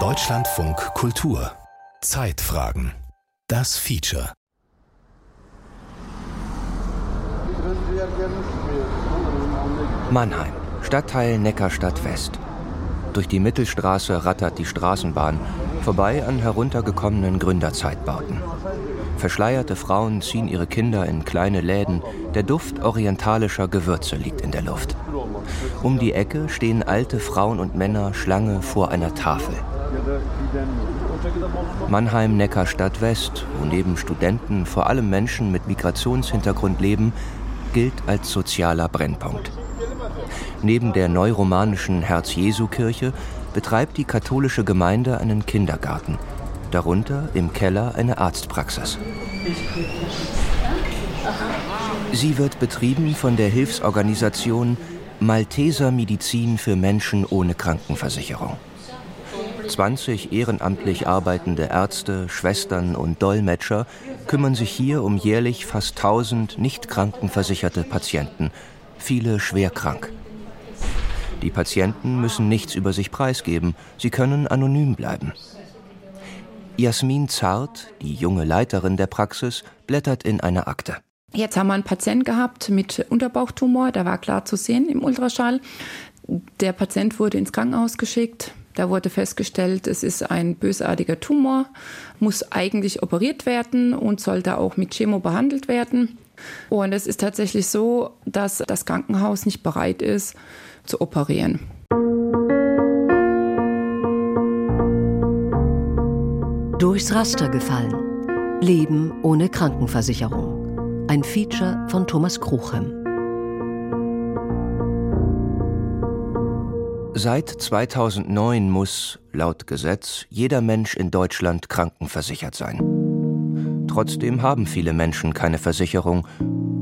Deutschlandfunk Kultur Zeitfragen Das Feature Mannheim, Stadtteil Neckarstadt West. Durch die Mittelstraße rattert die Straßenbahn, vorbei an heruntergekommenen Gründerzeitbauten. Verschleierte Frauen ziehen ihre Kinder in kleine Läden, der Duft orientalischer Gewürze liegt in der Luft. Um die Ecke stehen alte Frauen und Männer Schlange vor einer Tafel. Mannheim-Neckarstadt West, wo neben Studenten vor allem Menschen mit Migrationshintergrund leben, gilt als sozialer Brennpunkt. Neben der neuromanischen Herz-Jesu-Kirche betreibt die katholische Gemeinde einen Kindergarten – darunter im Keller eine Arztpraxis. Sie wird betrieben von der Hilfsorganisation Malteser Medizin für Menschen ohne Krankenversicherung. 20 ehrenamtlich arbeitende Ärzte, Schwestern und Dolmetscher kümmern sich hier um jährlich fast 1000 nicht krankenversicherte Patienten, viele schwer krank. Die Patienten müssen nichts über sich preisgeben, sie können anonym bleiben. Jasmin Zart, die junge Leiterin der Praxis, blättert in einer Akte. Jetzt haben wir einen Patient gehabt mit Unterbauchtumor, der war klar zu sehen im Ultraschall. Der Patient wurde ins Krankenhaus geschickt. Da wurde festgestellt, es ist ein bösartiger Tumor, muss eigentlich operiert werden und sollte auch mit Chemo behandelt werden. Und es ist tatsächlich so, dass das Krankenhaus nicht bereit ist zu operieren. Durchs Raster gefallen. Leben ohne Krankenversicherung. Ein Feature von Thomas Kruchem. Seit 2009 muss, laut Gesetz, jeder Mensch in Deutschland krankenversichert sein. Trotzdem haben viele Menschen keine Versicherung.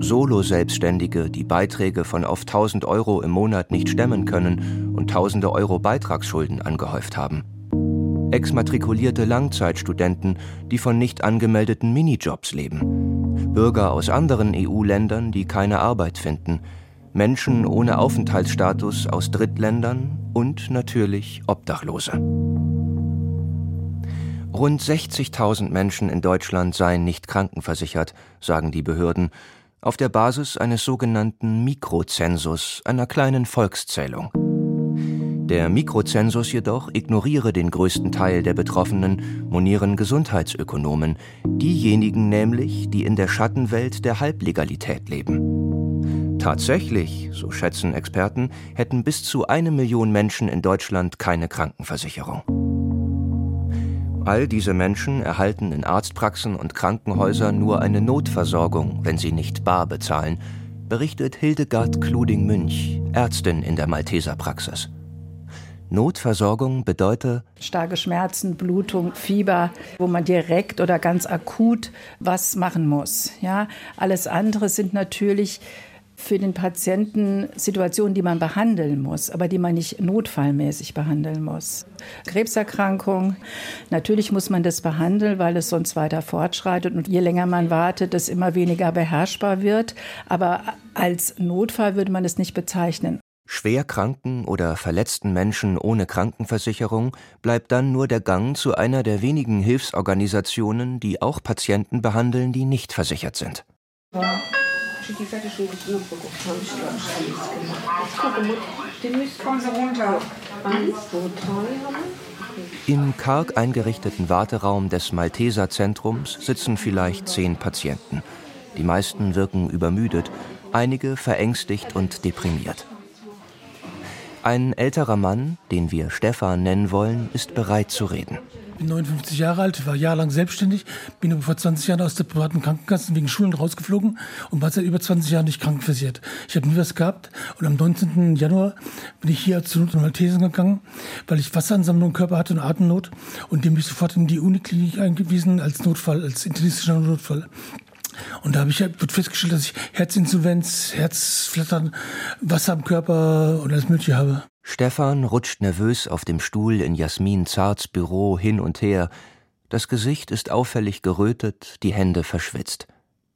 Solo-Selbstständige, die Beiträge von auf 1000 Euro im Monat nicht stemmen können und tausende Euro Beitragsschulden angehäuft haben exmatrikulierte Langzeitstudenten, die von nicht angemeldeten Minijobs leben, Bürger aus anderen EU-Ländern, die keine Arbeit finden, Menschen ohne Aufenthaltsstatus aus Drittländern und natürlich Obdachlose. Rund 60.000 Menschen in Deutschland seien nicht krankenversichert, sagen die Behörden, auf der Basis eines sogenannten Mikrozensus, einer kleinen Volkszählung. Der Mikrozensus jedoch ignoriere den größten Teil der Betroffenen, monieren Gesundheitsökonomen, diejenigen nämlich, die in der Schattenwelt der Halblegalität leben. Tatsächlich, so schätzen Experten, hätten bis zu eine Million Menschen in Deutschland keine Krankenversicherung. All diese Menschen erhalten in Arztpraxen und Krankenhäusern nur eine Notversorgung, wenn sie nicht bar bezahlen, berichtet Hildegard Kluding-Münch, Ärztin in der Malteserpraxis. Notversorgung bedeutet starke Schmerzen, Blutung, Fieber, wo man direkt oder ganz akut was machen muss. Ja, alles andere sind natürlich für den Patienten Situationen, die man behandeln muss, aber die man nicht notfallmäßig behandeln muss. Krebserkrankung, natürlich muss man das behandeln, weil es sonst weiter fortschreitet und je länger man wartet, es immer weniger beherrschbar wird. Aber als Notfall würde man es nicht bezeichnen. Schwerkranken oder verletzten Menschen ohne Krankenversicherung bleibt dann nur der Gang zu einer der wenigen Hilfsorganisationen, die auch Patienten behandeln, die nicht versichert sind. Im karg eingerichteten Warteraum des Malteser Zentrums sitzen vielleicht zehn Patienten. Die meisten wirken übermüdet, einige verängstigt und deprimiert. Ein älterer Mann, den wir Stefan nennen wollen, ist bereit zu reden. Ich bin 59 Jahre alt, war jahrelang selbstständig, bin aber vor 20 Jahren aus der privaten Krankenkasse wegen Schulen rausgeflogen und war seit über 20 Jahren nicht krankenversichert. Ich habe nie was gehabt und am 19. Januar bin ich hier zu Not- gegangen, weil ich Wasseransammlung im Körper hatte und Atemnot und dem bin ich sofort in die Uniklinik eingewiesen als Notfall, als internistischer Notfall. Und da habe ich wird festgestellt, dass ich Herzinsolvenz, Herzflattern, Wasser am Körper und alles Mögliche habe. Stefan rutscht nervös auf dem Stuhl in Jasmin Zarts Büro hin und her. Das Gesicht ist auffällig gerötet, die Hände verschwitzt.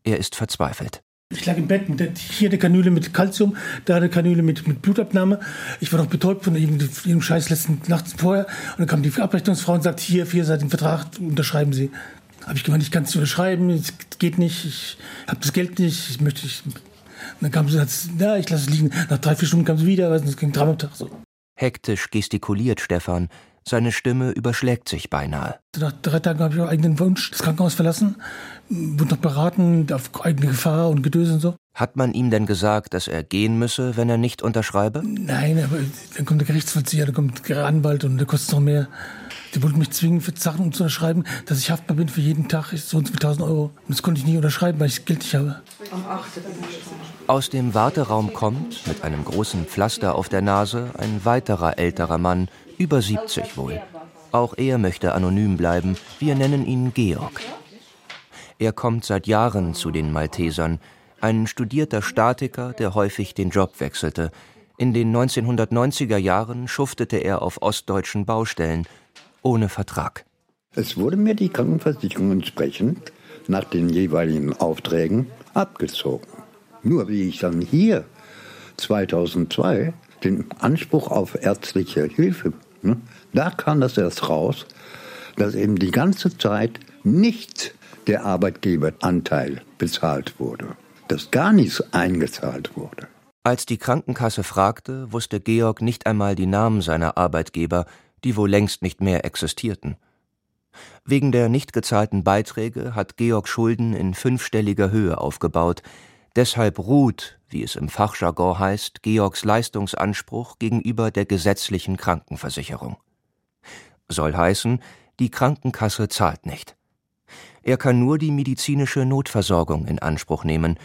Er ist verzweifelt. Ich lag im Bett, mit hier eine Kanüle mit Kalzium, da eine Kanüle mit, mit Blutabnahme. Ich war noch betäubt von irgendeinem Scheiß letzten Nacht vorher. Und dann kam die Abrechnungsfrau und sagt, hier, vierseitigen Vertrag, unterschreiben Sie. Habe ich gemeint, ich kann es nicht unterschreiben, es geht nicht, ich habe das Geld nicht, ich möchte... Ich, dann kam sie, ja, ich lasse es liegen. Nach drei, vier Stunden kam sie wieder, es ging dreimal am Tag so. Hektisch gestikuliert Stefan, seine Stimme überschlägt sich beinahe. Nach drei Tagen habe ich auch eigenen Wunsch das Krankenhaus verlassen, wurde noch beraten auf eigene Gefahr und Gedöse und so. Hat man ihm denn gesagt, dass er gehen müsse, wenn er nicht unterschreibe? Nein, aber dann kommt der Gerichtsvollzieher, dann kommt der Anwalt und der kostet noch mehr. Die wollten mich zwingen, für Sachen zu unterschreiben, dass ich haftbar bin für jeden Tag, so und so 1000 Euro. Und das konnte ich nie unterschreiben, weil ich das Geld nicht habe. Aus dem Warteraum kommt, mit einem großen Pflaster auf der Nase, ein weiterer älterer Mann, über 70 wohl. Auch er möchte anonym bleiben, wir nennen ihn Georg. Er kommt seit Jahren zu den Maltesern, ein studierter Statiker, der häufig den Job wechselte. In den 1990er Jahren schuftete er auf ostdeutschen Baustellen, ohne Vertrag. Es wurde mir die Krankenversicherung entsprechend nach den jeweiligen Aufträgen abgezogen. Nur wie ich dann hier 2002 den Anspruch auf ärztliche Hilfe Ne? Da kam das erst raus, dass eben die ganze Zeit nicht der Arbeitgeberanteil bezahlt wurde, dass gar nichts eingezahlt wurde. Als die Krankenkasse fragte, wusste Georg nicht einmal die Namen seiner Arbeitgeber, die wohl längst nicht mehr existierten. Wegen der nicht gezahlten Beiträge hat Georg Schulden in fünfstelliger Höhe aufgebaut, Deshalb ruht, wie es im Fachjargon heißt, Georgs Leistungsanspruch gegenüber der gesetzlichen Krankenversicherung. Soll heißen, die Krankenkasse zahlt nicht. Er kann nur die medizinische Notversorgung in Anspruch nehmen.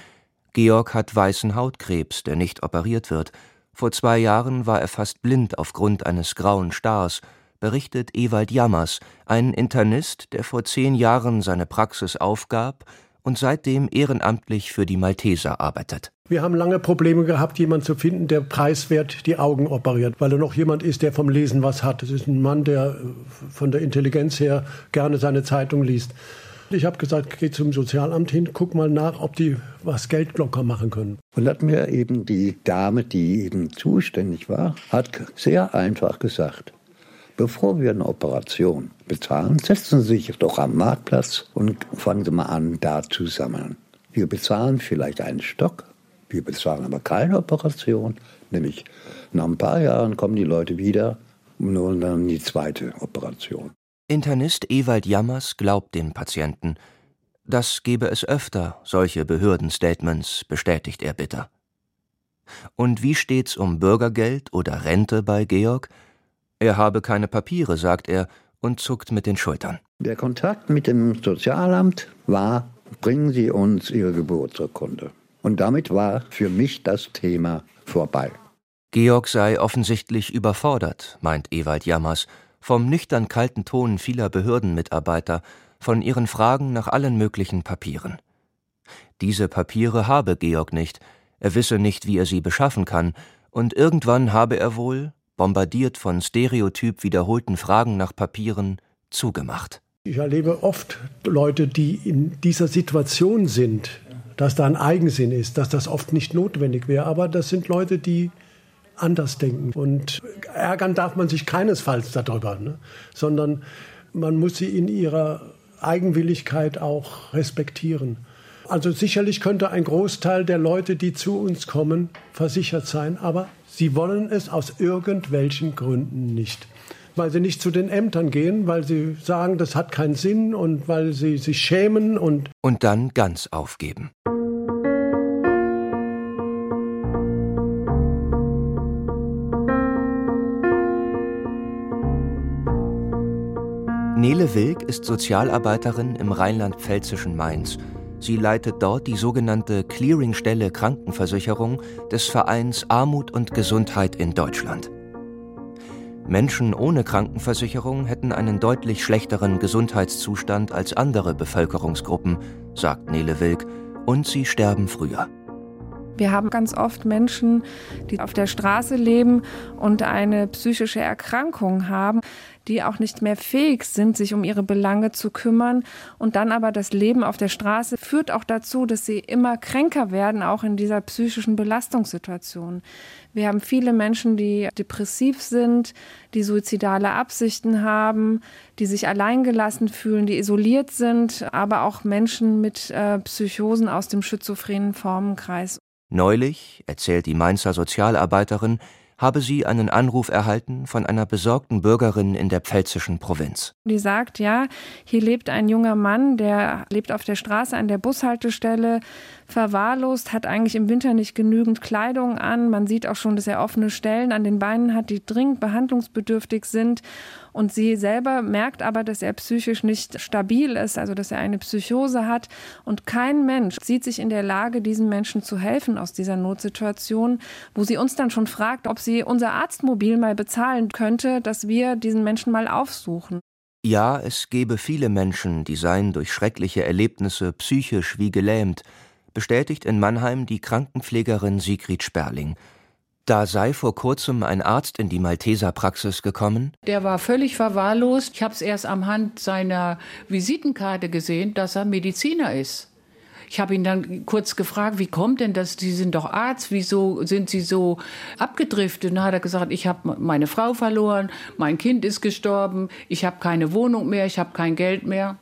Georg hat weißen Hautkrebs, der nicht operiert wird. Vor zwei Jahren war er fast blind aufgrund eines grauen Stars, berichtet Ewald Jammers, ein Internist, der vor zehn Jahren seine Praxis aufgab und seitdem ehrenamtlich für die Malteser arbeitet. Wir haben lange Probleme gehabt, jemanden zu finden, der preiswert die Augen operiert, weil er noch jemand ist, der vom Lesen was hat. Es ist ein Mann, der äh, von der Intelligenz her gerne seine Zeitung liest. Ich habe gesagt, geh zum Sozialamt hin, guck mal nach, ob die was Geld locker machen können. Und hat mir eben die Dame, die eben zuständig war, hat sehr einfach gesagt, Bevor wir eine Operation bezahlen, setzen Sie sich doch am Marktplatz und fangen Sie mal an, da zu sammeln. Wir bezahlen vielleicht einen Stock, wir bezahlen aber keine Operation, nämlich nach ein paar Jahren kommen die Leute wieder und dann die zweite Operation. Internist Ewald Jammers glaubt den Patienten. Das gebe es öfter, solche Behördenstatements, bestätigt er bitter. Und wie steht's um Bürgergeld oder Rente bei Georg? Er habe keine Papiere, sagt er und zuckt mit den Schultern. Der Kontakt mit dem Sozialamt war, bringen Sie uns Ihre Geburtsurkunde. Und damit war für mich das Thema vorbei. Georg sei offensichtlich überfordert, meint Ewald Jammers, vom nüchtern kalten Ton vieler Behördenmitarbeiter, von ihren Fragen nach allen möglichen Papieren. Diese Papiere habe Georg nicht, er wisse nicht, wie er sie beschaffen kann, und irgendwann habe er wohl, bombardiert von stereotyp wiederholten Fragen nach Papieren, zugemacht. Ich erlebe oft Leute, die in dieser Situation sind, dass da ein Eigensinn ist, dass das oft nicht notwendig wäre. Aber das sind Leute, die anders denken. Und ärgern darf man sich keinesfalls darüber, ne? sondern man muss sie in ihrer Eigenwilligkeit auch respektieren. Also sicherlich könnte ein Großteil der Leute, die zu uns kommen, versichert sein, aber Sie wollen es aus irgendwelchen Gründen nicht. Weil sie nicht zu den Ämtern gehen, weil sie sagen, das hat keinen Sinn und weil sie sich schämen und. Und dann ganz aufgeben. Nele Wilk ist Sozialarbeiterin im rheinland-pfälzischen Mainz Sie leitet dort die sogenannte Clearingstelle Krankenversicherung des Vereins Armut und Gesundheit in Deutschland. Menschen ohne Krankenversicherung hätten einen deutlich schlechteren Gesundheitszustand als andere Bevölkerungsgruppen, sagt Nele Wilk, und sie sterben früher. Wir haben ganz oft Menschen, die auf der Straße leben und eine psychische Erkrankung haben, die auch nicht mehr fähig sind, sich um ihre Belange zu kümmern. Und dann aber das Leben auf der Straße führt auch dazu, dass sie immer kränker werden, auch in dieser psychischen Belastungssituation. Wir haben viele Menschen, die depressiv sind, die suizidale Absichten haben, die sich alleingelassen fühlen, die isoliert sind, aber auch Menschen mit äh, Psychosen aus dem schizophrenen Formenkreis. Neulich, erzählt die Mainzer Sozialarbeiterin, habe sie einen Anruf erhalten von einer besorgten Bürgerin in der pfälzischen Provinz. Die sagt, ja, hier lebt ein junger Mann, der lebt auf der Straße an der Bushaltestelle, verwahrlost, hat eigentlich im Winter nicht genügend Kleidung an. Man sieht auch schon, dass er offene Stellen an den Beinen hat, die dringend behandlungsbedürftig sind. Und sie selber merkt aber, dass er psychisch nicht stabil ist, also dass er eine Psychose hat. Und kein Mensch sieht sich in der Lage, diesem Menschen zu helfen aus dieser Notsituation, wo sie uns dann schon fragt, ob sie unser Arztmobil mal bezahlen könnte, dass wir diesen Menschen mal aufsuchen. Ja, es gebe viele Menschen, die seien durch schreckliche Erlebnisse psychisch wie gelähmt, bestätigt in Mannheim die Krankenpflegerin Sigrid Sperling. Da sei vor kurzem ein Arzt in die Malteser-Praxis gekommen. Der war völlig verwahrlost. Ich habe es erst am Hand seiner Visitenkarte gesehen, dass er Mediziner ist. Ich habe ihn dann kurz gefragt, wie kommt denn das? Sie sind doch Arzt, wieso sind Sie so abgedriftet? Und dann hat er gesagt, ich habe meine Frau verloren, mein Kind ist gestorben, ich habe keine Wohnung mehr, ich habe kein Geld mehr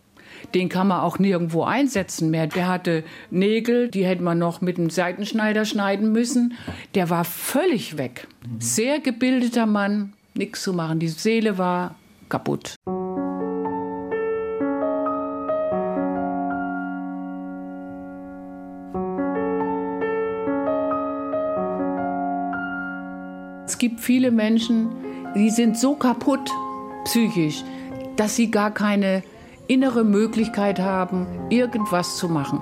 den kann man auch nirgendwo einsetzen mehr. Der hatte Nägel, die hätte man noch mit einem Seitenschneider schneiden müssen. Der war völlig weg. Sehr gebildeter Mann, nichts zu machen. Die Seele war kaputt. Es gibt viele Menschen, die sind so kaputt psychisch, dass sie gar keine innere Möglichkeit haben, irgendwas zu machen.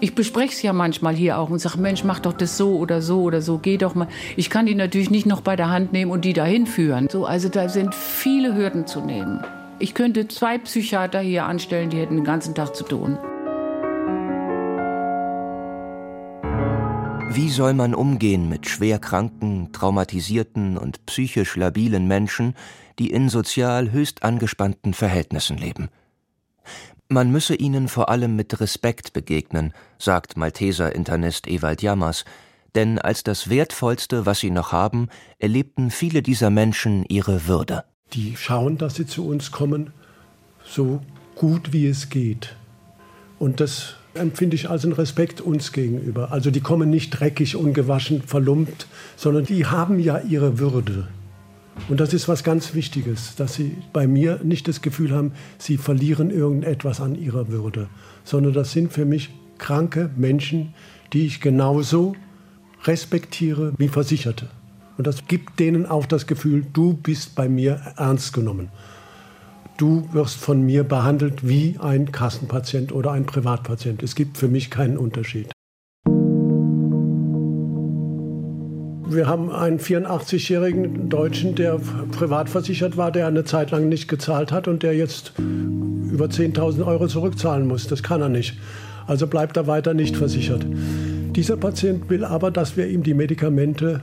Ich bespreche es ja manchmal hier auch und sage, Mensch, mach doch das so oder so oder so, geh doch mal. Ich kann die natürlich nicht noch bei der Hand nehmen und die dahin führen. So, also da sind viele Hürden zu nehmen. Ich könnte zwei Psychiater hier anstellen, die hätten den ganzen Tag zu tun. Wie soll man umgehen mit schwerkranken, traumatisierten und psychisch labilen Menschen, die in sozial höchst angespannten Verhältnissen leben? Man müsse ihnen vor allem mit Respekt begegnen, sagt Malteser Internist Ewald Jammers, denn als das Wertvollste, was sie noch haben, erlebten viele dieser Menschen ihre Würde. Die schauen, dass sie zu uns kommen, so gut wie es geht. Und das empfinde ich als einen Respekt uns gegenüber. Also die kommen nicht dreckig, ungewaschen, verlumpt, sondern die haben ja ihre Würde. Und das ist was ganz Wichtiges, dass Sie bei mir nicht das Gefühl haben, Sie verlieren irgendetwas an Ihrer Würde, sondern das sind für mich kranke Menschen, die ich genauso respektiere wie Versicherte. Und das gibt denen auch das Gefühl, du bist bei mir ernst genommen. Du wirst von mir behandelt wie ein Kassenpatient oder ein Privatpatient. Es gibt für mich keinen Unterschied. Wir haben einen 84-jährigen Deutschen, der privat versichert war, der eine Zeit lang nicht gezahlt hat und der jetzt über 10.000 Euro zurückzahlen muss. Das kann er nicht. Also bleibt er weiter nicht versichert. Dieser Patient will aber, dass wir ihm die Medikamente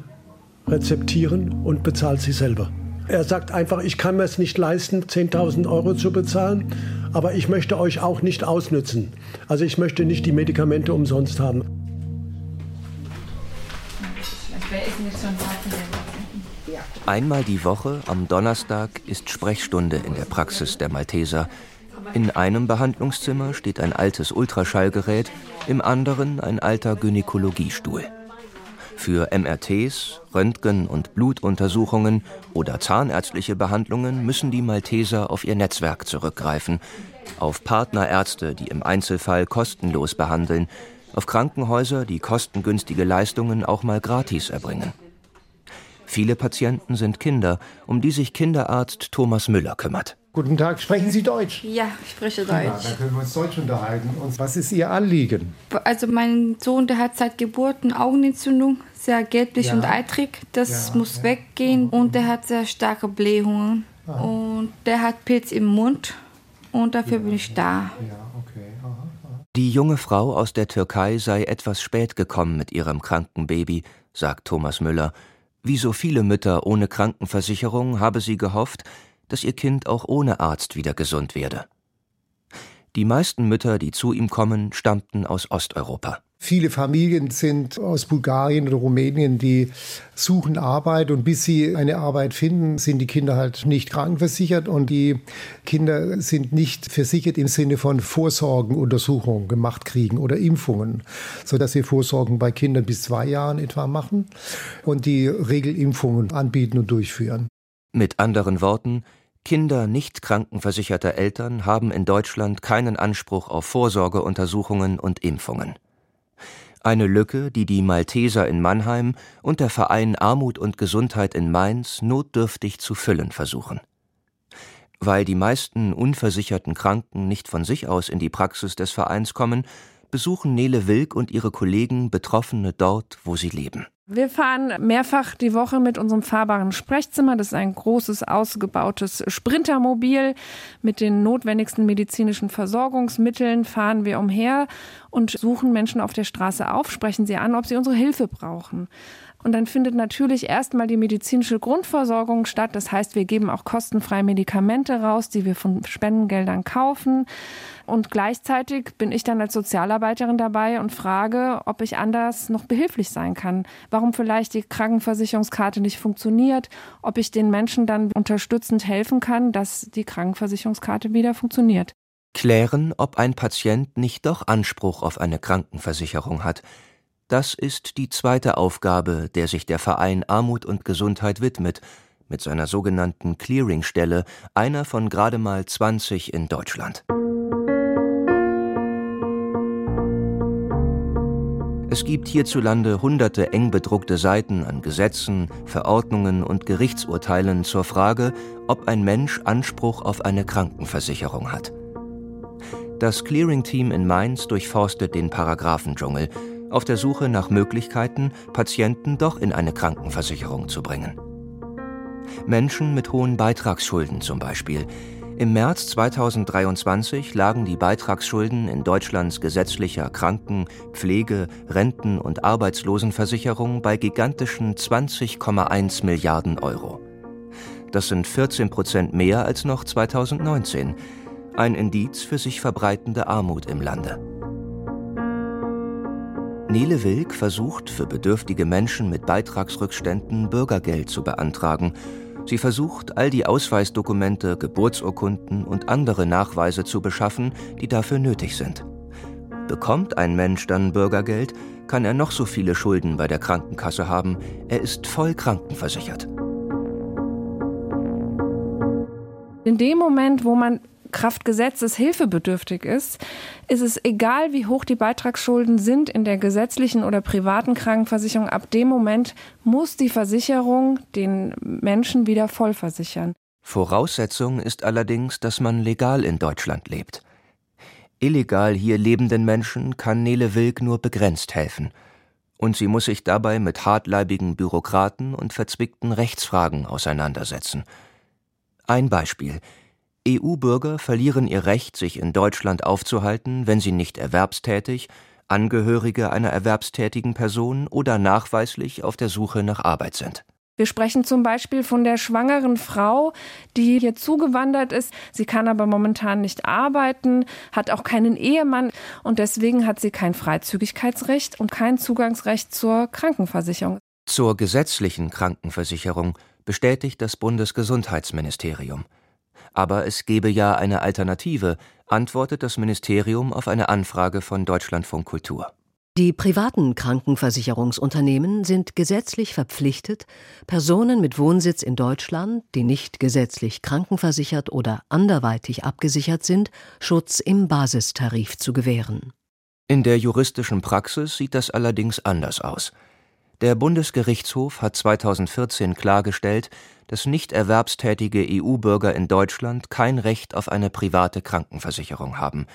rezeptieren und bezahlt sie selber. Er sagt einfach, ich kann mir es nicht leisten, 10.000 Euro zu bezahlen, aber ich möchte euch auch nicht ausnützen. Also ich möchte nicht die Medikamente umsonst haben. Einmal die Woche am Donnerstag ist Sprechstunde in der Praxis der Malteser. In einem Behandlungszimmer steht ein altes Ultraschallgerät, im anderen ein alter Gynäkologiestuhl. Für MRTs, Röntgen- und Blutuntersuchungen oder zahnärztliche Behandlungen müssen die Malteser auf ihr Netzwerk zurückgreifen, auf Partnerärzte, die im Einzelfall kostenlos behandeln, auf Krankenhäuser, die kostengünstige Leistungen auch mal gratis erbringen. Viele Patienten sind Kinder, um die sich Kinderarzt Thomas Müller kümmert. Guten Tag, sprechen Sie Deutsch? Ja, ich spreche Deutsch. Ja, dann können wir uns Deutsch unterhalten. Und was ist Ihr Anliegen? Also mein Sohn, der hat seit Geburt eine Augenentzündung, sehr gelblich ja. und eitrig. Das ja, muss weggehen und der hat sehr starke Blähungen. Ah. Und der hat Pilz im Mund und dafür bin ich da. Ja. Die junge Frau aus der Türkei sei etwas spät gekommen mit ihrem kranken Baby, sagt Thomas Müller. Wie so viele Mütter ohne Krankenversicherung habe sie gehofft, dass ihr Kind auch ohne Arzt wieder gesund werde. Die meisten Mütter, die zu ihm kommen, stammten aus Osteuropa. Viele Familien sind aus Bulgarien oder Rumänien, die suchen Arbeit und bis sie eine Arbeit finden, sind die Kinder halt nicht krankenversichert und die Kinder sind nicht versichert im Sinne von Vorsorgenuntersuchungen gemacht kriegen oder Impfungen, sodass wir Vorsorgen bei Kindern bis zwei Jahren etwa machen und die Regelimpfungen anbieten und durchführen. Mit anderen Worten, Kinder nicht krankenversicherter Eltern haben in Deutschland keinen Anspruch auf Vorsorgeuntersuchungen und Impfungen. Eine Lücke, die die Malteser in Mannheim und der Verein Armut und Gesundheit in Mainz notdürftig zu füllen versuchen. Weil die meisten unversicherten Kranken nicht von sich aus in die Praxis des Vereins kommen, besuchen Nele Wilk und ihre Kollegen Betroffene dort, wo sie leben. Wir fahren mehrfach die Woche mit unserem fahrbaren Sprechzimmer. Das ist ein großes, ausgebautes Sprintermobil. Mit den notwendigsten medizinischen Versorgungsmitteln fahren wir umher und suchen Menschen auf der Straße auf, sprechen sie an, ob sie unsere Hilfe brauchen. Und dann findet natürlich erstmal die medizinische Grundversorgung statt. Das heißt, wir geben auch kostenfreie Medikamente raus, die wir von Spendengeldern kaufen. Und gleichzeitig bin ich dann als Sozialarbeiterin dabei und frage, ob ich anders noch behilflich sein kann. Warum vielleicht die Krankenversicherungskarte nicht funktioniert, ob ich den Menschen dann unterstützend helfen kann, dass die Krankenversicherungskarte wieder funktioniert. Klären, ob ein Patient nicht doch Anspruch auf eine Krankenversicherung hat. Das ist die zweite Aufgabe, der sich der Verein Armut und Gesundheit widmet, mit seiner sogenannten Clearingstelle, einer von gerade mal 20 in Deutschland. Es gibt hierzulande hunderte eng bedruckte Seiten an Gesetzen, Verordnungen und Gerichtsurteilen zur Frage, ob ein Mensch Anspruch auf eine Krankenversicherung hat. Das Clearing-Team in Mainz durchforstet den Paragraphendschungel auf der Suche nach Möglichkeiten, Patienten doch in eine Krankenversicherung zu bringen. Menschen mit hohen Beitragsschulden zum Beispiel. Im März 2023 lagen die Beitragsschulden in Deutschlands gesetzlicher Kranken-, Pflege-, Renten- und Arbeitslosenversicherung bei gigantischen 20,1 Milliarden Euro. Das sind 14 Prozent mehr als noch 2019. Ein Indiz für sich verbreitende Armut im Lande. Nele Wilk versucht für bedürftige Menschen mit Beitragsrückständen Bürgergeld zu beantragen. Sie versucht, all die Ausweisdokumente, Geburtsurkunden und andere Nachweise zu beschaffen, die dafür nötig sind. Bekommt ein Mensch dann Bürgergeld, kann er noch so viele Schulden bei der Krankenkasse haben, er ist voll krankenversichert. In dem Moment, wo man Kraft Gesetzes hilfebedürftig ist, ist es egal, wie hoch die Beitragsschulden sind in der gesetzlichen oder privaten Krankenversicherung. Ab dem Moment muss die Versicherung den Menschen wieder vollversichern. Voraussetzung ist allerdings, dass man legal in Deutschland lebt. Illegal hier lebenden Menschen kann Nele Wilk nur begrenzt helfen. Und sie muss sich dabei mit hartleibigen Bürokraten und verzwickten Rechtsfragen auseinandersetzen. Ein Beispiel. EU-Bürger verlieren ihr Recht, sich in Deutschland aufzuhalten, wenn sie nicht erwerbstätig, Angehörige einer erwerbstätigen Person oder nachweislich auf der Suche nach Arbeit sind. Wir sprechen zum Beispiel von der schwangeren Frau, die hier zugewandert ist. Sie kann aber momentan nicht arbeiten, hat auch keinen Ehemann und deswegen hat sie kein Freizügigkeitsrecht und kein Zugangsrecht zur Krankenversicherung. Zur gesetzlichen Krankenversicherung bestätigt das Bundesgesundheitsministerium. Aber es gebe ja eine Alternative, antwortet das Ministerium auf eine Anfrage von Deutschlandfunk Kultur. Die privaten Krankenversicherungsunternehmen sind gesetzlich verpflichtet, Personen mit Wohnsitz in Deutschland, die nicht gesetzlich krankenversichert oder anderweitig abgesichert sind, Schutz im Basistarif zu gewähren. In der juristischen Praxis sieht das allerdings anders aus. Der Bundesgerichtshof hat 2014 klargestellt, dass nicht erwerbstätige EU-Bürger in Deutschland kein Recht auf eine private Krankenversicherung haben.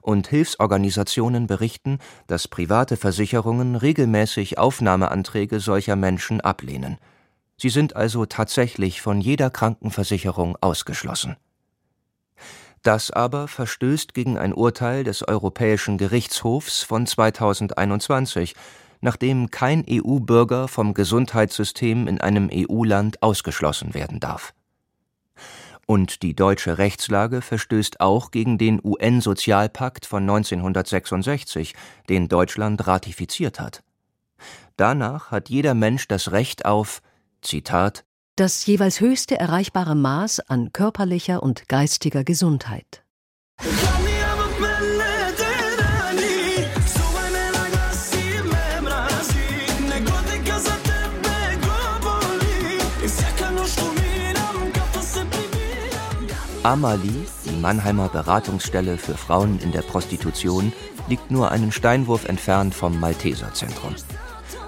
Und Hilfsorganisationen berichten, dass private Versicherungen regelmäßig Aufnahmeanträge solcher Menschen ablehnen. Sie sind also tatsächlich von jeder Krankenversicherung ausgeschlossen. Das aber verstößt gegen ein Urteil des Europäischen Gerichtshofs von 2021, nachdem kein EU-Bürger vom Gesundheitssystem in einem EU-Land ausgeschlossen werden darf. Und die deutsche Rechtslage verstößt auch gegen den UN-Sozialpakt von 1966, den Deutschland ratifiziert hat. Danach hat jeder Mensch das Recht auf, Zitat, das jeweils höchste erreichbare Maß an körperlicher und geistiger Gesundheit. Amali, die Mannheimer Beratungsstelle für Frauen in der Prostitution, liegt nur einen Steinwurf entfernt vom Malteserzentrum.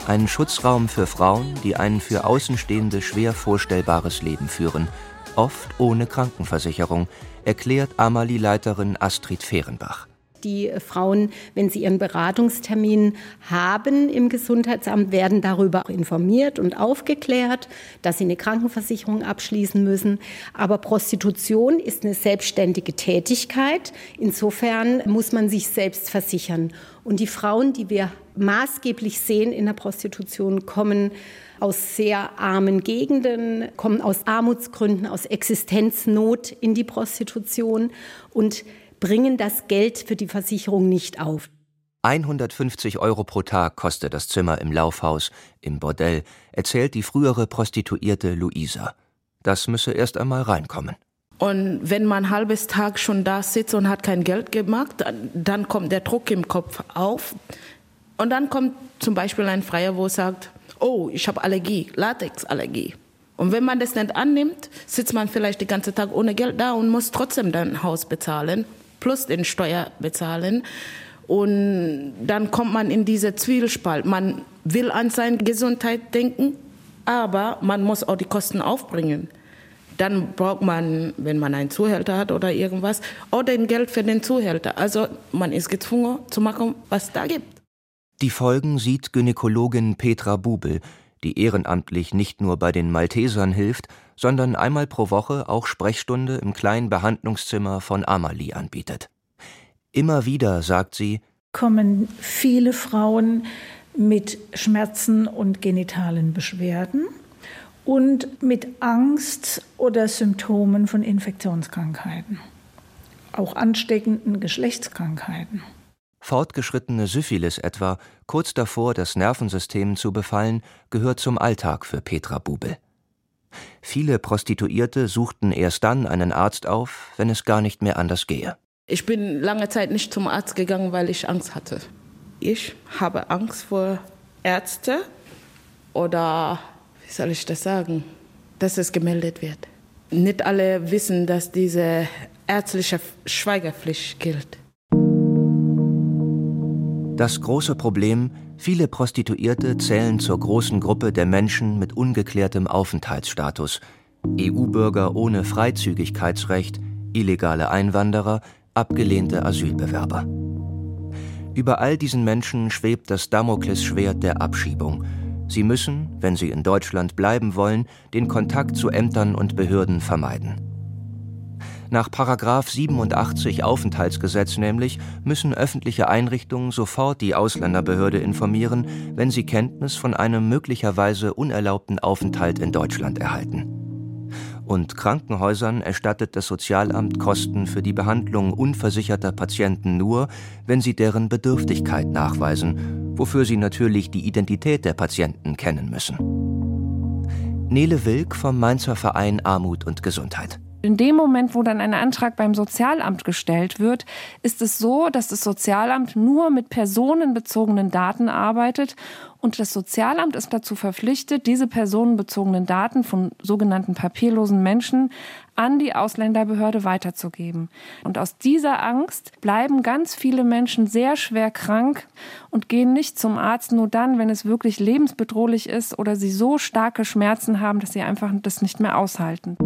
Ein Schutzraum für Frauen, die ein für Außenstehende schwer vorstellbares Leben führen, oft ohne Krankenversicherung, erklärt Amali-Leiterin Astrid Fehrenbach. Die Frauen, wenn sie ihren Beratungstermin haben im Gesundheitsamt, werden darüber informiert und aufgeklärt, dass sie eine Krankenversicherung abschließen müssen. Aber Prostitution ist eine selbstständige Tätigkeit. Insofern muss man sich selbst versichern. Und die Frauen, die wir maßgeblich sehen in der Prostitution, kommen aus sehr armen Gegenden, kommen aus Armutsgründen, aus Existenznot in die Prostitution und bringen das Geld für die Versicherung nicht auf. 150 Euro pro Tag kostet das Zimmer im Laufhaus, im Bordell, erzählt die frühere Prostituierte Luisa. Das müsse erst einmal reinkommen. Und wenn man ein halbes Tag schon da sitzt und hat kein Geld gemacht, dann kommt der Druck im Kopf auf. Und dann kommt zum Beispiel ein Freier, wo sagt, oh, ich habe Allergie, Latexallergie. Und wenn man das nicht annimmt, sitzt man vielleicht den ganzen Tag ohne Geld da und muss trotzdem dein Haus bezahlen plus den Steuer bezahlen. Und dann kommt man in diese Zwiespalt. Man will an seine Gesundheit denken, aber man muss auch die Kosten aufbringen. Dann braucht man, wenn man einen Zuhälter hat oder irgendwas, auch den Geld für den Zuhälter. Also man ist gezwungen zu machen, was da gibt. Die Folgen sieht Gynäkologin Petra Bubel, die ehrenamtlich nicht nur bei den Maltesern hilft, sondern einmal pro Woche auch Sprechstunde im kleinen Behandlungszimmer von Amalie anbietet. Immer wieder, sagt sie, kommen viele Frauen mit Schmerzen und genitalen Beschwerden und mit Angst oder Symptomen von Infektionskrankheiten, auch ansteckenden Geschlechtskrankheiten. Fortgeschrittene Syphilis etwa, kurz davor das Nervensystem zu befallen, gehört zum Alltag für Petra Bubel. Viele Prostituierte suchten erst dann einen Arzt auf, wenn es gar nicht mehr anders gehe. Ich bin lange Zeit nicht zum Arzt gegangen, weil ich Angst hatte. Ich habe Angst vor Ärzten oder, wie soll ich das sagen, dass es gemeldet wird. Nicht alle wissen, dass diese ärztliche Schweigepflicht gilt. Das große Problem, viele Prostituierte zählen zur großen Gruppe der Menschen mit ungeklärtem Aufenthaltsstatus, EU-Bürger ohne Freizügigkeitsrecht, illegale Einwanderer, abgelehnte Asylbewerber. Über all diesen Menschen schwebt das Damoklesschwert der Abschiebung. Sie müssen, wenn sie in Deutschland bleiben wollen, den Kontakt zu Ämtern und Behörden vermeiden. Nach 87 Aufenthaltsgesetz nämlich müssen öffentliche Einrichtungen sofort die Ausländerbehörde informieren, wenn sie Kenntnis von einem möglicherweise unerlaubten Aufenthalt in Deutschland erhalten. Und Krankenhäusern erstattet das Sozialamt Kosten für die Behandlung unversicherter Patienten nur, wenn sie deren Bedürftigkeit nachweisen, wofür sie natürlich die Identität der Patienten kennen müssen. Nele Wilk vom Mainzer Verein Armut und Gesundheit. In dem Moment, wo dann ein Antrag beim Sozialamt gestellt wird, ist es so, dass das Sozialamt nur mit personenbezogenen Daten arbeitet und das Sozialamt ist dazu verpflichtet, diese personenbezogenen Daten von sogenannten papierlosen Menschen an die Ausländerbehörde weiterzugeben. Und aus dieser Angst bleiben ganz viele Menschen sehr schwer krank und gehen nicht zum Arzt nur dann, wenn es wirklich lebensbedrohlich ist oder sie so starke Schmerzen haben, dass sie einfach das nicht mehr aushalten.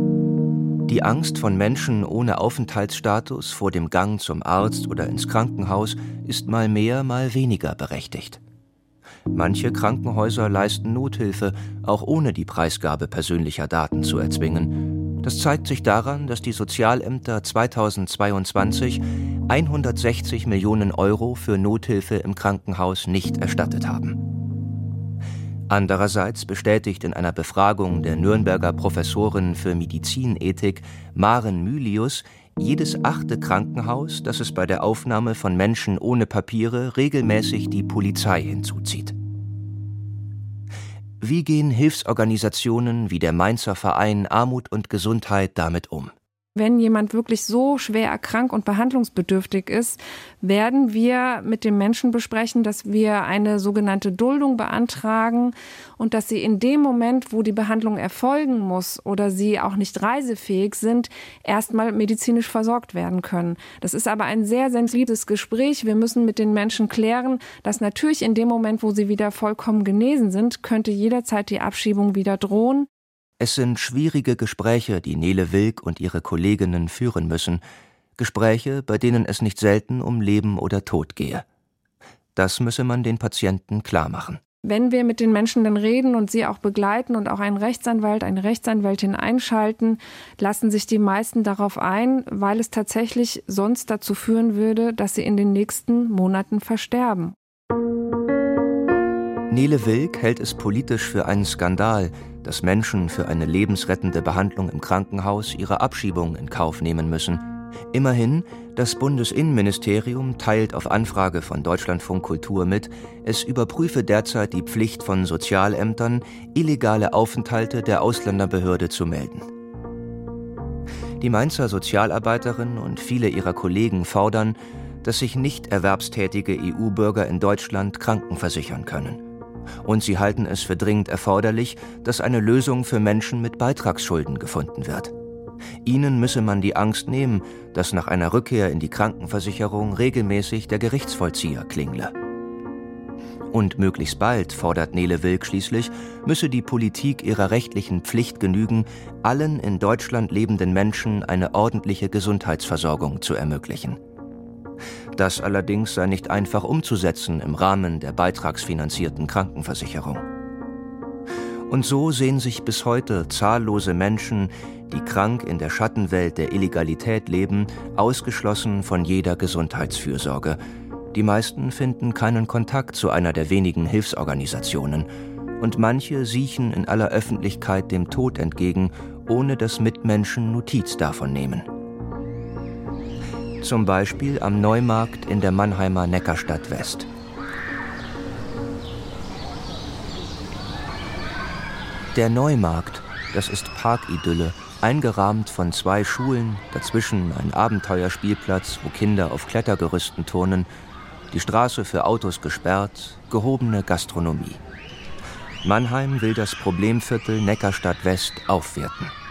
Die Angst von Menschen ohne Aufenthaltsstatus vor dem Gang zum Arzt oder ins Krankenhaus ist mal mehr, mal weniger berechtigt. Manche Krankenhäuser leisten Nothilfe, auch ohne die Preisgabe persönlicher Daten zu erzwingen. Das zeigt sich daran, dass die Sozialämter 2022 160 Millionen Euro für Nothilfe im Krankenhaus nicht erstattet haben. Andererseits bestätigt in einer Befragung der Nürnberger Professorin für Medizinethik Maren Mylius jedes achte Krankenhaus, dass es bei der Aufnahme von Menschen ohne Papiere regelmäßig die Polizei hinzuzieht. Wie gehen Hilfsorganisationen wie der Mainzer Verein Armut und Gesundheit damit um? Wenn jemand wirklich so schwer erkrankt und behandlungsbedürftig ist, werden wir mit dem Menschen besprechen, dass wir eine sogenannte Duldung beantragen und dass sie in dem Moment, wo die Behandlung erfolgen muss oder sie auch nicht reisefähig sind, erstmal medizinisch versorgt werden können. Das ist aber ein sehr sensibles Gespräch. Wir müssen mit den Menschen klären, dass natürlich in dem Moment, wo sie wieder vollkommen genesen sind, könnte jederzeit die Abschiebung wieder drohen. Es sind schwierige Gespräche, die Nele Wilk und ihre Kolleginnen führen müssen, Gespräche, bei denen es nicht selten um Leben oder Tod gehe. Das müsse man den Patienten klarmachen. Wenn wir mit den Menschen dann reden und sie auch begleiten und auch einen Rechtsanwalt, eine Rechtsanwältin einschalten, lassen sich die meisten darauf ein, weil es tatsächlich sonst dazu führen würde, dass sie in den nächsten Monaten versterben. Nele Wilk hält es politisch für einen Skandal, dass Menschen für eine lebensrettende Behandlung im Krankenhaus ihre Abschiebung in Kauf nehmen müssen. Immerhin, das Bundesinnenministerium teilt auf Anfrage von Deutschlandfunk Kultur mit, es überprüfe derzeit die Pflicht von Sozialämtern, illegale Aufenthalte der Ausländerbehörde zu melden. Die Mainzer Sozialarbeiterin und viele ihrer Kollegen fordern, dass sich nicht erwerbstätige EU-Bürger in Deutschland krankenversichern können und sie halten es für dringend erforderlich, dass eine Lösung für Menschen mit Beitragsschulden gefunden wird. Ihnen müsse man die Angst nehmen, dass nach einer Rückkehr in die Krankenversicherung regelmäßig der Gerichtsvollzieher klingle. Und möglichst bald, fordert Nele Wilk schließlich, müsse die Politik ihrer rechtlichen Pflicht genügen, allen in Deutschland lebenden Menschen eine ordentliche Gesundheitsversorgung zu ermöglichen. Das allerdings sei nicht einfach umzusetzen im Rahmen der beitragsfinanzierten Krankenversicherung. Und so sehen sich bis heute zahllose Menschen, die krank in der Schattenwelt der Illegalität leben, ausgeschlossen von jeder Gesundheitsfürsorge. Die meisten finden keinen Kontakt zu einer der wenigen Hilfsorganisationen. Und manche siechen in aller Öffentlichkeit dem Tod entgegen, ohne dass Mitmenschen Notiz davon nehmen zum Beispiel am Neumarkt in der Mannheimer Neckarstadt West. Der Neumarkt, das ist Parkidylle, eingerahmt von zwei Schulen, dazwischen ein Abenteuerspielplatz, wo Kinder auf Klettergerüsten turnen, die Straße für Autos gesperrt, gehobene Gastronomie. Mannheim will das Problemviertel Neckarstadt West aufwerten.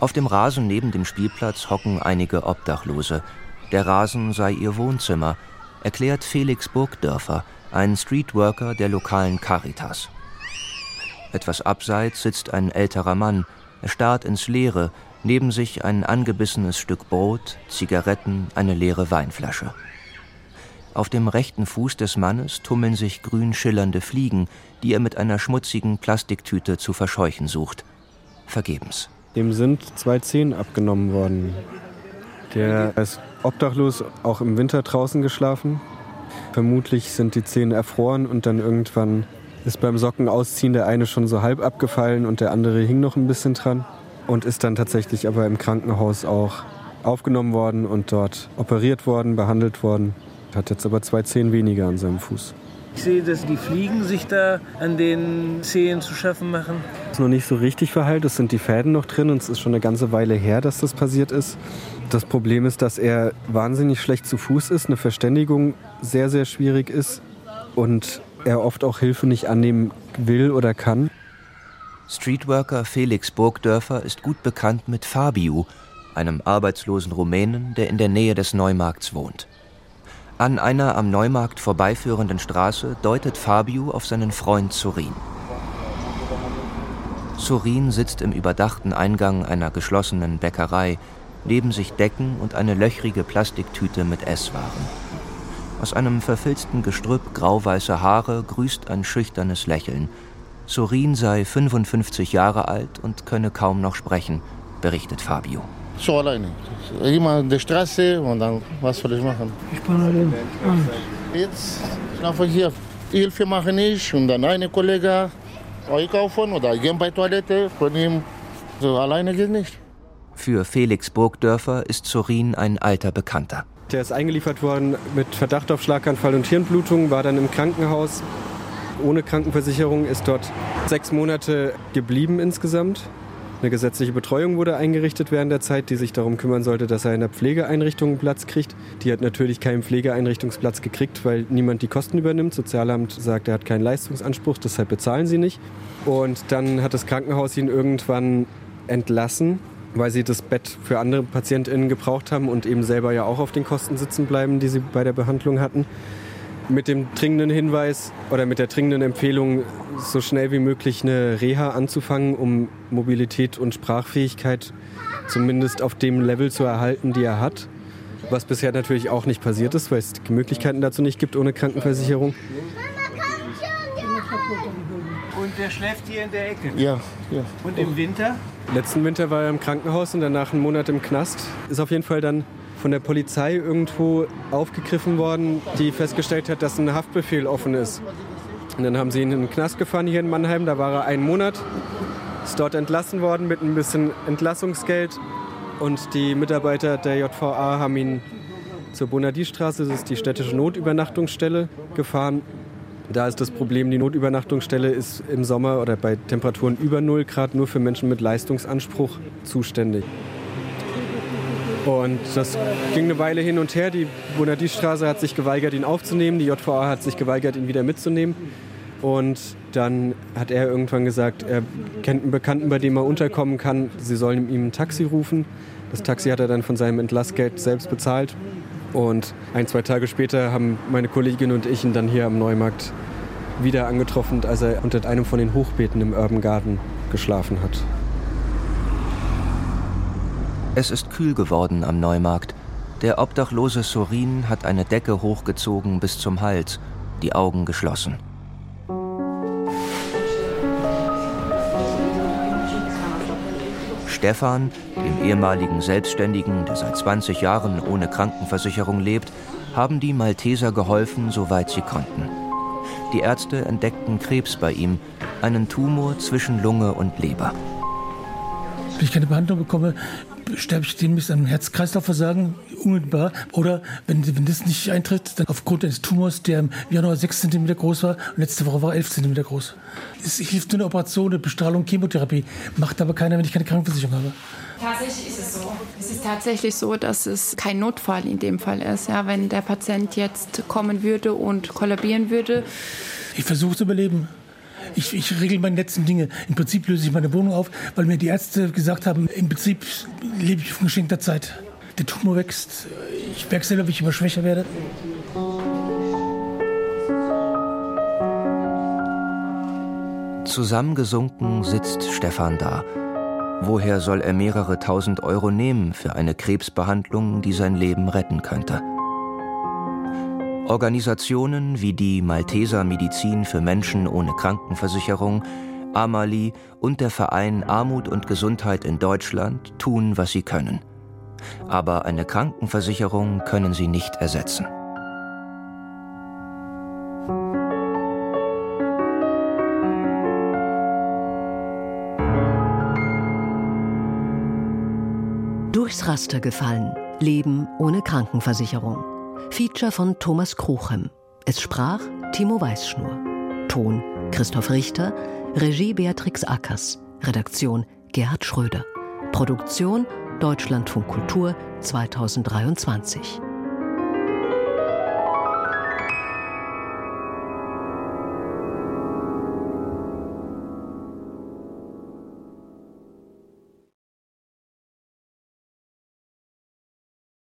Auf dem Rasen neben dem Spielplatz hocken einige Obdachlose. Der Rasen sei ihr Wohnzimmer, erklärt Felix Burgdörfer, ein Streetworker der lokalen Caritas. Etwas abseits sitzt ein älterer Mann. Er starrt ins Leere, neben sich ein angebissenes Stück Brot, Zigaretten, eine leere Weinflasche. Auf dem rechten Fuß des Mannes tummeln sich grün schillernde Fliegen, die er mit einer schmutzigen Plastiktüte zu verscheuchen sucht. Vergebens. Dem sind zwei Zehen abgenommen worden. Der ist obdachlos, auch im Winter draußen geschlafen. Vermutlich sind die Zehen erfroren und dann irgendwann ist beim Socken ausziehen der eine schon so halb abgefallen und der andere hing noch ein bisschen dran und ist dann tatsächlich aber im Krankenhaus auch aufgenommen worden und dort operiert worden, behandelt worden. Hat jetzt aber zwei Zehen weniger an seinem Fuß. Ich sehe, dass die Fliegen sich da an den Zehen zu schaffen machen. Das ist noch nicht so richtig verheilt, es sind die Fäden noch drin und es ist schon eine ganze Weile her, dass das passiert ist. Das Problem ist, dass er wahnsinnig schlecht zu Fuß ist, eine Verständigung sehr, sehr schwierig ist und er oft auch Hilfe nicht annehmen will oder kann. Streetworker Felix Burgdörfer ist gut bekannt mit Fabiu, einem arbeitslosen Rumänen, der in der Nähe des Neumarkts wohnt. An einer am Neumarkt vorbeiführenden Straße deutet Fabio auf seinen Freund Sorin. Sorin sitzt im überdachten Eingang einer geschlossenen Bäckerei, neben sich Decken und eine löchrige Plastiktüte mit Esswaren. Aus einem verfilzten Gestrüpp grauweißer Haare grüßt ein schüchternes Lächeln. Sorin sei 55 Jahre alt und könne kaum noch sprechen, berichtet Fabio. So alleine. Immer in der Straße und dann, was soll ich machen? Ich bin allein. Jetzt einfach hier Hilfe machen ich und dann eine Kollege einkaufen oder gehen bei Toilette von ihm. So alleine geht nicht. Für Felix Burgdörfer ist Sorin ein alter Bekannter. Der ist eingeliefert worden mit Verdacht auf Schlaganfall und Hirnblutung, war dann im Krankenhaus ohne Krankenversicherung, ist dort sechs Monate geblieben insgesamt. Eine gesetzliche Betreuung wurde eingerichtet während der Zeit, die sich darum kümmern sollte, dass er in einer Pflegeeinrichtung Platz kriegt. Die hat natürlich keinen Pflegeeinrichtungsplatz gekriegt, weil niemand die Kosten übernimmt. Sozialamt sagt, er hat keinen Leistungsanspruch, deshalb bezahlen sie nicht. Und dann hat das Krankenhaus ihn irgendwann entlassen, weil sie das Bett für andere PatientInnen gebraucht haben und eben selber ja auch auf den Kosten sitzen bleiben, die sie bei der Behandlung hatten mit dem dringenden Hinweis oder mit der dringenden Empfehlung, so schnell wie möglich eine Reha anzufangen, um Mobilität und Sprachfähigkeit zumindest auf dem Level zu erhalten, die er hat. Was bisher natürlich auch nicht passiert ist, weil es die Möglichkeiten dazu nicht gibt ohne Krankenversicherung. Und der schläft hier in der Ecke? Ja, ja. Und im Winter? Letzten Winter war er im Krankenhaus und danach einen Monat im Knast. Ist auf jeden Fall dann von der Polizei irgendwo aufgegriffen worden, die festgestellt hat, dass ein Haftbefehl offen ist. Und dann haben sie ihn in den Knast gefahren hier in Mannheim. Da war er einen Monat, ist dort entlassen worden mit ein bisschen Entlassungsgeld. Und die Mitarbeiter der JVA haben ihn zur Bonadie-Straße, das ist die städtische Notübernachtungsstelle, gefahren. Da ist das Problem, die Notübernachtungsstelle ist im Sommer oder bei Temperaturen über 0 Grad nur für Menschen mit Leistungsanspruch zuständig. Und das ging eine Weile hin und her. Die Bonadie-Straße hat sich geweigert, ihn aufzunehmen. Die JVA hat sich geweigert, ihn wieder mitzunehmen. Und dann hat er irgendwann gesagt, er kennt einen Bekannten, bei dem er unterkommen kann. Sie sollen ihm ein Taxi rufen. Das Taxi hat er dann von seinem Entlassgeld selbst bezahlt. Und ein, zwei Tage später haben meine Kollegin und ich ihn dann hier am Neumarkt wieder angetroffen, als er unter einem von den Hochbeeten im Urban Garden geschlafen hat. Es ist kühl geworden am Neumarkt. Der obdachlose Sorin hat eine Decke hochgezogen bis zum Hals, die Augen geschlossen. Stefan, dem ehemaligen Selbstständigen, der seit 20 Jahren ohne Krankenversicherung lebt, haben die Malteser geholfen, soweit sie konnten. Die Ärzte entdeckten Krebs bei ihm, einen Tumor zwischen Lunge und Leber. Wenn ich keine Behandlung bekomme, sterbe ich demnächst an Herz-Kreislauf-Versagen unmittelbar. Oder wenn, wenn das nicht eintritt, dann aufgrund eines Tumors, der im Januar 6 cm groß war und letzte Woche war 11 cm groß. Es hilft nur eine Operation, eine Bestrahlung, Chemotherapie. Macht aber keiner, wenn ich keine Krankenversicherung habe. Tatsächlich ist es so. Es ist tatsächlich so, dass es kein Notfall in dem Fall ist. Ja, wenn der Patient jetzt kommen würde und kollabieren würde. Ich versuche zu überleben. Ich, ich regle meine letzten Dinge. Im Prinzip löse ich meine Wohnung auf, weil mir die Ärzte gesagt haben, im Prinzip lebe ich auf geschenkter Zeit. Der Tumor wächst. Ich merke selber, wie ich immer schwächer werde. Zusammengesunken sitzt Stefan da. Woher soll er mehrere tausend Euro nehmen für eine Krebsbehandlung, die sein Leben retten könnte? Organisationen wie die Malteser Medizin für Menschen ohne Krankenversicherung, Amali und der Verein Armut und Gesundheit in Deutschland tun, was sie können. Aber eine Krankenversicherung können sie nicht ersetzen. Durchs Raster gefallen. Leben ohne Krankenversicherung. Feature von Thomas Kruchem. Es sprach Timo Weißschnur. Ton Christoph Richter. Regie Beatrix Ackers. Redaktion Gerhard Schröder. Produktion Deutschlandfunk Kultur 2023.